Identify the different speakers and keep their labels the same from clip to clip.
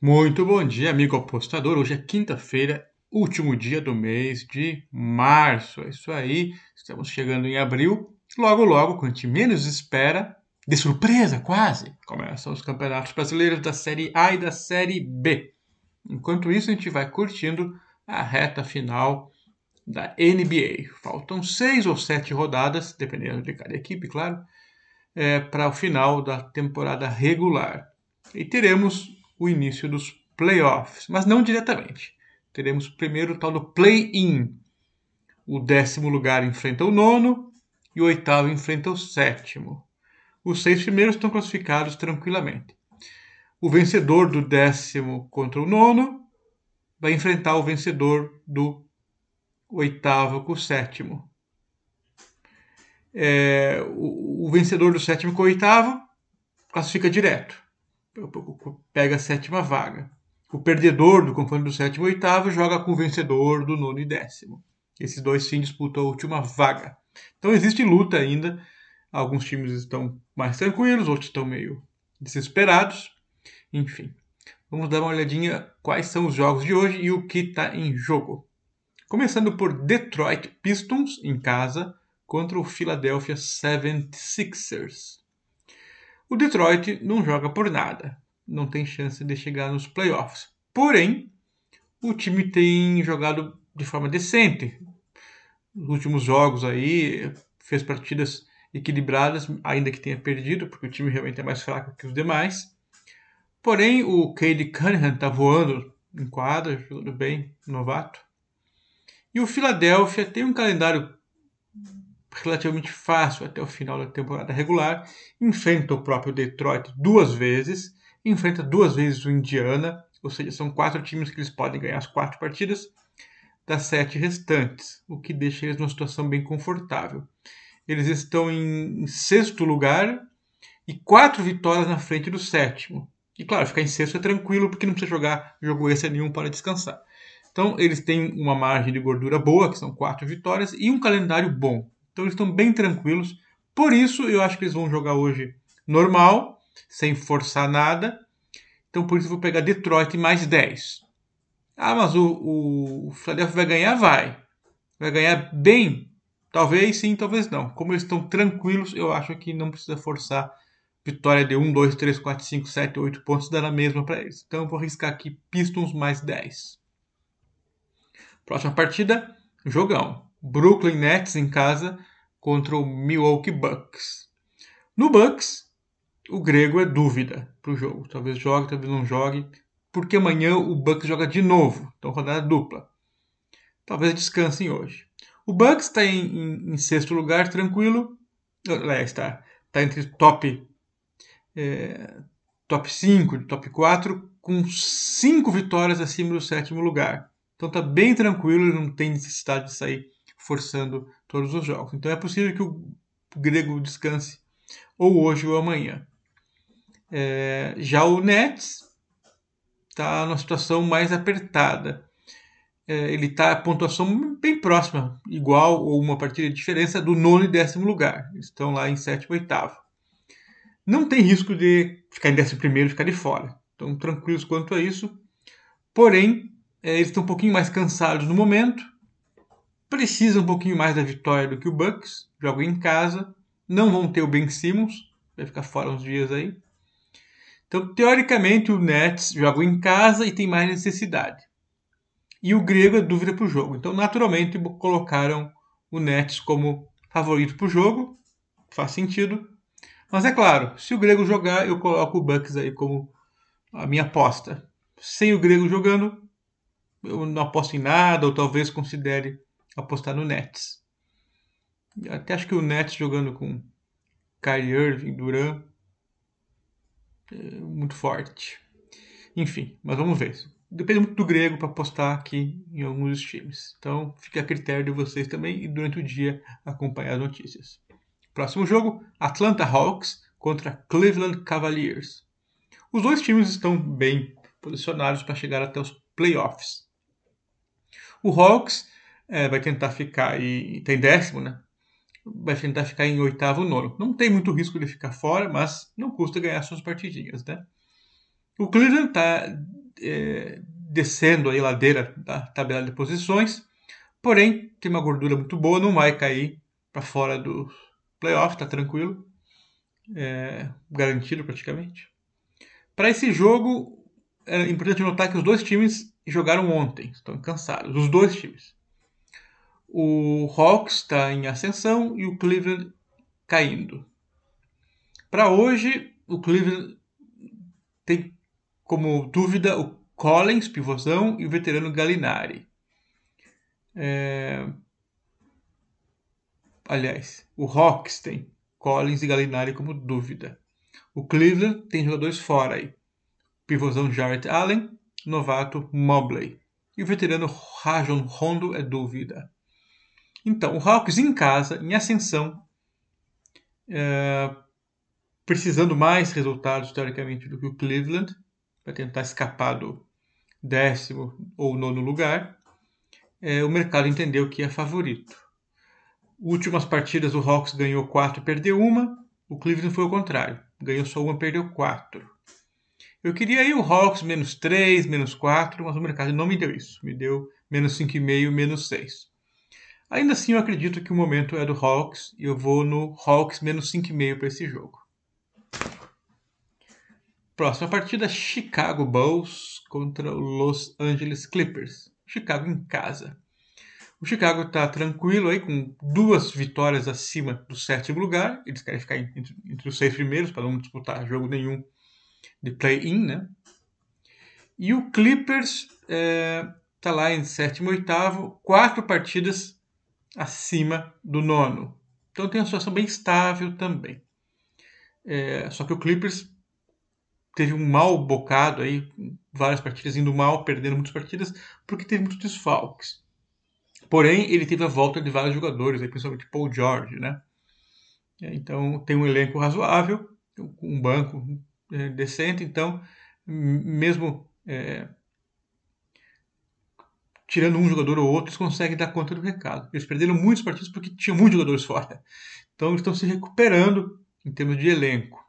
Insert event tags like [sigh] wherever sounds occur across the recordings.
Speaker 1: Muito bom dia, amigo apostador. Hoje é quinta-feira, último dia do mês de março. É isso aí, estamos chegando em abril. Logo, logo, quando a gente menos espera, de surpresa quase, começam os campeonatos brasileiros da Série A e da Série B. Enquanto isso, a gente vai curtindo a reta final da NBA. Faltam seis ou sete rodadas, dependendo de cada equipe, claro, é, para o final da temporada regular. E teremos o início dos playoffs, mas não diretamente. Teremos primeiro o tal do play-in. O décimo lugar enfrenta o nono e o oitavo enfrenta o sétimo. Os seis primeiros estão classificados tranquilamente. O vencedor do décimo contra o nono vai enfrentar o vencedor do oitavo com o sétimo. É, o, o, vencedor do sétimo com o oitavo classifica direto pega a sétima vaga. O perdedor do confronto do sétimo e oitavo joga com o vencedor do nono e décimo. Esses dois sim disputam a última vaga. Então existe luta ainda. Alguns times estão mais tranquilos, outros estão meio desesperados. Enfim, vamos dar uma olhadinha quais são os jogos de hoje e o que está em jogo. Começando por Detroit Pistons em casa contra o Philadelphia 76ers. O Detroit não joga por nada, não tem chance de chegar nos playoffs. Porém, o time tem jogado de forma decente. Nos últimos jogos aí, fez partidas equilibradas, ainda que tenha perdido, porque o time realmente é mais fraco que os demais. Porém, o Cade Cunningham está voando em quadra, jogando bem, novato. E o Philadelphia tem um calendário relativamente fácil até o final da temporada regular, enfrenta o próprio Detroit duas vezes, enfrenta duas vezes o Indiana, ou seja, são quatro times que eles podem ganhar as quatro partidas das sete restantes, o que deixa eles numa situação bem confortável. Eles estão em sexto lugar e quatro vitórias na frente do sétimo. E claro, ficar em sexto é tranquilo porque não precisa jogar jogo extra nenhum para descansar. Então eles têm uma margem de gordura boa, que são quatro vitórias, e um calendário bom. Então eles estão bem tranquilos. Por isso eu acho que eles vão jogar hoje normal, sem forçar nada. Então por isso eu vou pegar Detroit mais 10. Ah, mas o, o, Philadelphia vai ganhar? Vai. Vai ganhar bem? Talvez sim, talvez não. Como eles estão tranquilos, eu acho que não precisa forçar vitória de 1, 2, 3, 4, 5, 7, 8 pontos, dá na mesma para eles. Então eu vou arriscar aqui Pistons mais 10. Próxima partida, jogão. Brooklyn Nets em casa contra o Milwaukee Bucks. No Bucks, o grego é dúvida para o jogo. Talvez jogue, talvez não jogue, porque amanhã o Bucks joga de novo, então rodada dupla. Talvez descansem hoje. O Bucks está em, em, em, sexto lugar, tranquilo. Aliás, está tá entre top, é, top 5, top 4, com 5 vitórias acima do sétimo lugar. Então está bem tranquilo, não tem necessidade de sair forçando todos os jogos. Então é possível que o grego descanse ou hoje ou amanhã. É, já o Nets está numa situação mais apertada. É, ele está a pontuação bem próxima, igual ou uma partida de diferença do nono e décimo lugar. Estão lá em sétimo e oitavo. Não tem risco de ficar em décimo primeiro e ficar de fora. Estão tranquilos quanto a isso. Porém, é, eles estão um pouquinho mais cansados no momento precisa um pouquinho mais da vitória do que o Bucks, jogam em casa, não vão ter o Ben Simmons, vai ficar fora uns dias aí. Então, teoricamente, o Nets joga em casa e tem mais necessidade. E o grego é dúvida para o jogo. Então, naturalmente, colocaram o Nets como favorito para o jogo. Faz sentido. Mas é claro, se o grego jogar, eu coloco o Bucks aí como a minha aposta. Sem o grego jogando, eu não aposto em nada, ou talvez considere apostar no Nets. Até acho que o Nets jogando com Kyrie Irving, Duran, é muito forte. Enfim, mas vamos ver. Depende muito do grego para apostar aqui em alguns times. Então fica a critério de vocês também e durante o dia acompanhar as notícias. Próximo jogo: Atlanta Hawks contra Cleveland Cavaliers. Os dois times estão bem posicionados para chegar até os playoffs. O Hawks é, vai tentar ficar e tem décimo, né? Vai tentar ficar em oitavo nono. Não tem muito risco de ficar fora, mas não custa ganhar suas partidinhas, né? O Cleveland está é, descendo a ladeira da tabela de posições, porém tem uma gordura muito boa, não vai cair para fora do playoff, tá tranquilo, é, garantido praticamente. Para esse jogo, é importante notar que os dois times jogaram ontem, estão cansados, os dois times. O Hawks está em ascensão e o Cleveland caindo. Para hoje, o Cleveland tem como dúvida o Collins, pivôzão, e o veterano Galinari. É... Aliás, o Hawks tem Collins e Galinari como dúvida. O Cleveland tem jogadores fora aí. Pivôzão Jarrett Allen, novato Mobley. E o veterano Rajon Rondo é dúvida. Então, o Hawks em casa, em ascensão, é, precisando mais resultados, teoricamente, do que o Cleveland, para tentar escapar do décimo ou nono lugar, é, o mercado entendeu que é favorito. Últimas partidas, o Hawks ganhou quatro perdeu uma. O Cleveland foi o contrário. Ganhou só uma, perdeu quatro. Eu queria ir o Hawks menos 3, menos 4, mas o mercado não me deu isso. Me deu menos 5,5, menos 6. Ainda assim, eu acredito que o momento é do Hawks e eu vou no Hawks menos 5,5 para esse jogo. Próxima partida, Chicago Bulls contra o Los Angeles Clippers. Chicago em casa. O Chicago está tranquilo aí, com duas vitórias acima do sétimo lugar. Eles querem ficar entre, entre os seis primeiros para não disputar jogo nenhum de play-in, né? E o Clippers está é, tá lá em sétimo oitavo, quatro partidas acima do nono. Então tem uma situação bem estável também. É, só que o Clippers teve um mal bocado aí, várias partidas indo mal, perdendo muitas partidas, porque teve muitos desfalques. Porém, ele teve a volta de vários jogadores, aí, principalmente Paul George, né? É, então tem um elenco razoável, um banco é, decente, então mesmo é, tirando um jogador ou outro, eles conseguem dar conta do recado. Eles perderam muitos partidos porque tinham muitos jogadores fora. Então estão se recuperando em termos de elenco.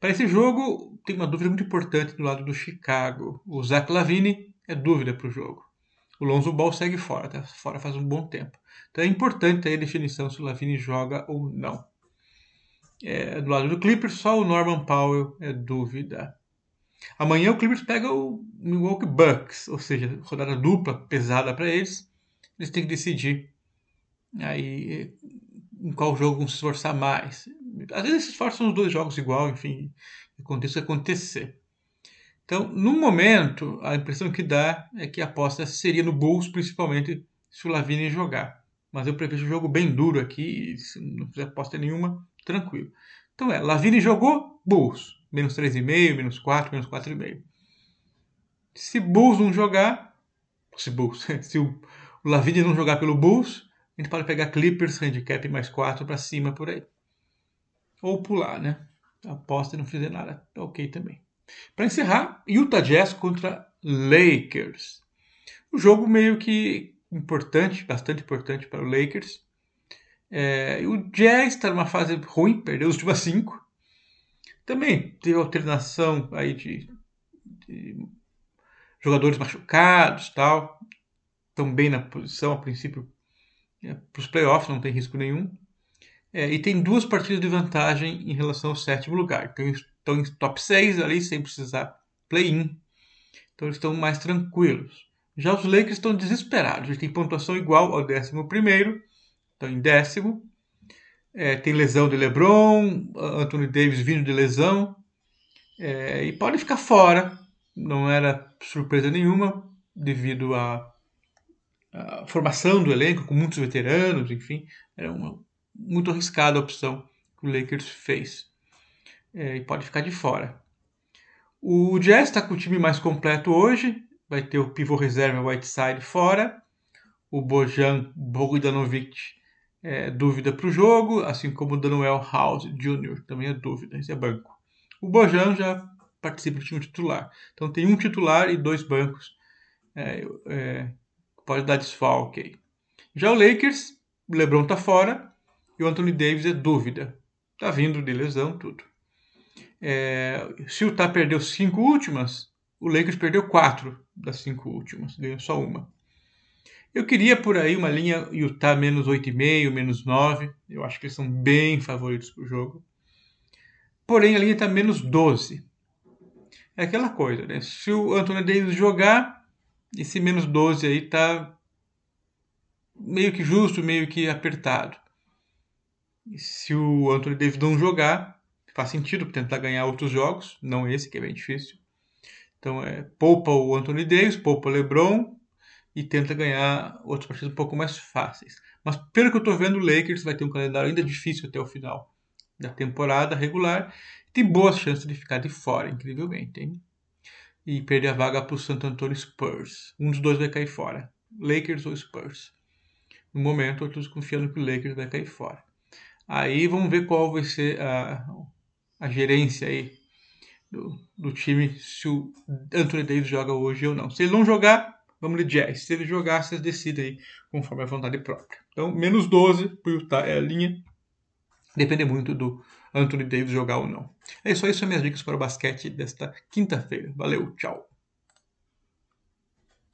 Speaker 1: Para esse jogo, tem uma dúvida muito importante do lado do Chicago. O Zach Lavine é dúvida para o jogo. O Lonzo Ball segue fora, está fora faz um bom tempo. Então é importante ter a definição se o Lavine joga ou não. É, do lado do Clippers, só o Norman Powell é dúvida. Amanhã o Clippers pega o Milwaukee Bucks, ou seja, rodada dupla, pesada para eles. Eles têm que decidir aí em qual jogo vão se esforçar mais. Às vezes se esforçam os dois jogos igual, enfim, aconteça o que acontecer. Então, no momento, a impressão que dá é que a aposta seria no Bulls, principalmente se o Lavine jogar. Mas eu prevejo um jogo bem duro aqui, se não fizer aposta nenhuma, tranquilo. Então é, Lavine jogou, Bulls. Menos 3,5, menos 4, menos 4,5. Se Bulls não jogar, se Bulls, [laughs] se o, Lavine não jogar pelo Bulls, a gente pode pegar Clippers, handicap mais 4 para cima por aí. Ou pular, né? Aposta e não fizer nada, tá ok também. Para encerrar, Utah Jazz contra Lakers. O jogo meio que importante, bastante importante para o Lakers. É, o Jazz está numa fase ruim, perdeu os últimos cinco. Também teve alternação aí de, de jogadores machucados tal. Bem na posição, a princípio, é, para os playoffs não tem risco nenhum. É, e tem duas partidas de vantagem em relação ao sétimo lugar. Então, estão em top 6 ali, sem precisar play-in. Então eles estão mais tranquilos. Já os Lakers estão desesperados. Eles têm pontuação igual ao décimo primeiro estão em décimo. É, tem lesão de LeBron, Anthony Davis vindo de lesão. É, e pode ficar fora. Não era surpresa nenhuma, devido à, formação do elenco, com muitos veteranos, enfim. Era uma muito arriscada a opção que o Lakers fez. É, e pode ficar de fora. O Jazz está com o time mais completo hoje. Vai ter o pivô reserva Whiteside fora. O Bojan Bogdanovic é, dúvida para o jogo, assim como o Daniel House Jr. também é dúvida, esse é banco. O Bojan já participa do time titular. Então tem um titular e dois bancos. É, é, pode dar desfalque. Já o Lakers, o LeBron está fora e o Anthony Davis é dúvida. Está vindo de lesão, tudo. É, se o Utah perdeu cinco últimas, o Lakers perdeu quatro das cinco últimas, ganhou só uma. Eu queria por aí uma linha Utah menos 8,5, menos 9. Eu acho que eles são bem favoritos para o jogo. Porém, a linha está menos 12. É aquela coisa, né? Se o Anthony Davis jogar, esse menos 12 aí tá meio que justo, meio que apertado. E se o Anthony Davis não jogar, faz sentido tentar ganhar outros jogos, não esse que é bem difícil. Então é poupa o Anthony Davis, poupa o LeBron e tenta ganhar outros partidos um pouco mais fáceis. Mas pelo que eu estou vendo, o Lakers vai ter um calendário ainda difícil até o final da temporada regular. Tem boas chances de ficar de fora, incrivelmente. Hein? E perder a vaga para o Santo Antonio Spurs. Um dos dois vai cair fora. Lakers ou Spurs. No momento, eu estou confiando que o Lakers vai cair fora. Aí vamos ver qual vai ser a, a gerência aí do, do time, se o Anthony Davis joga hoje ou não. Se ele não jogar, vamos Jazz. Se ele jogar, vocês decidem aí conforme a vontade própria. Então, menos 12 para o Utah é a linha. Depende muito do Anthony Davis jogar ou não. É só isso, minhas dicas para o basquete desta quinta-feira. Valeu, tchau.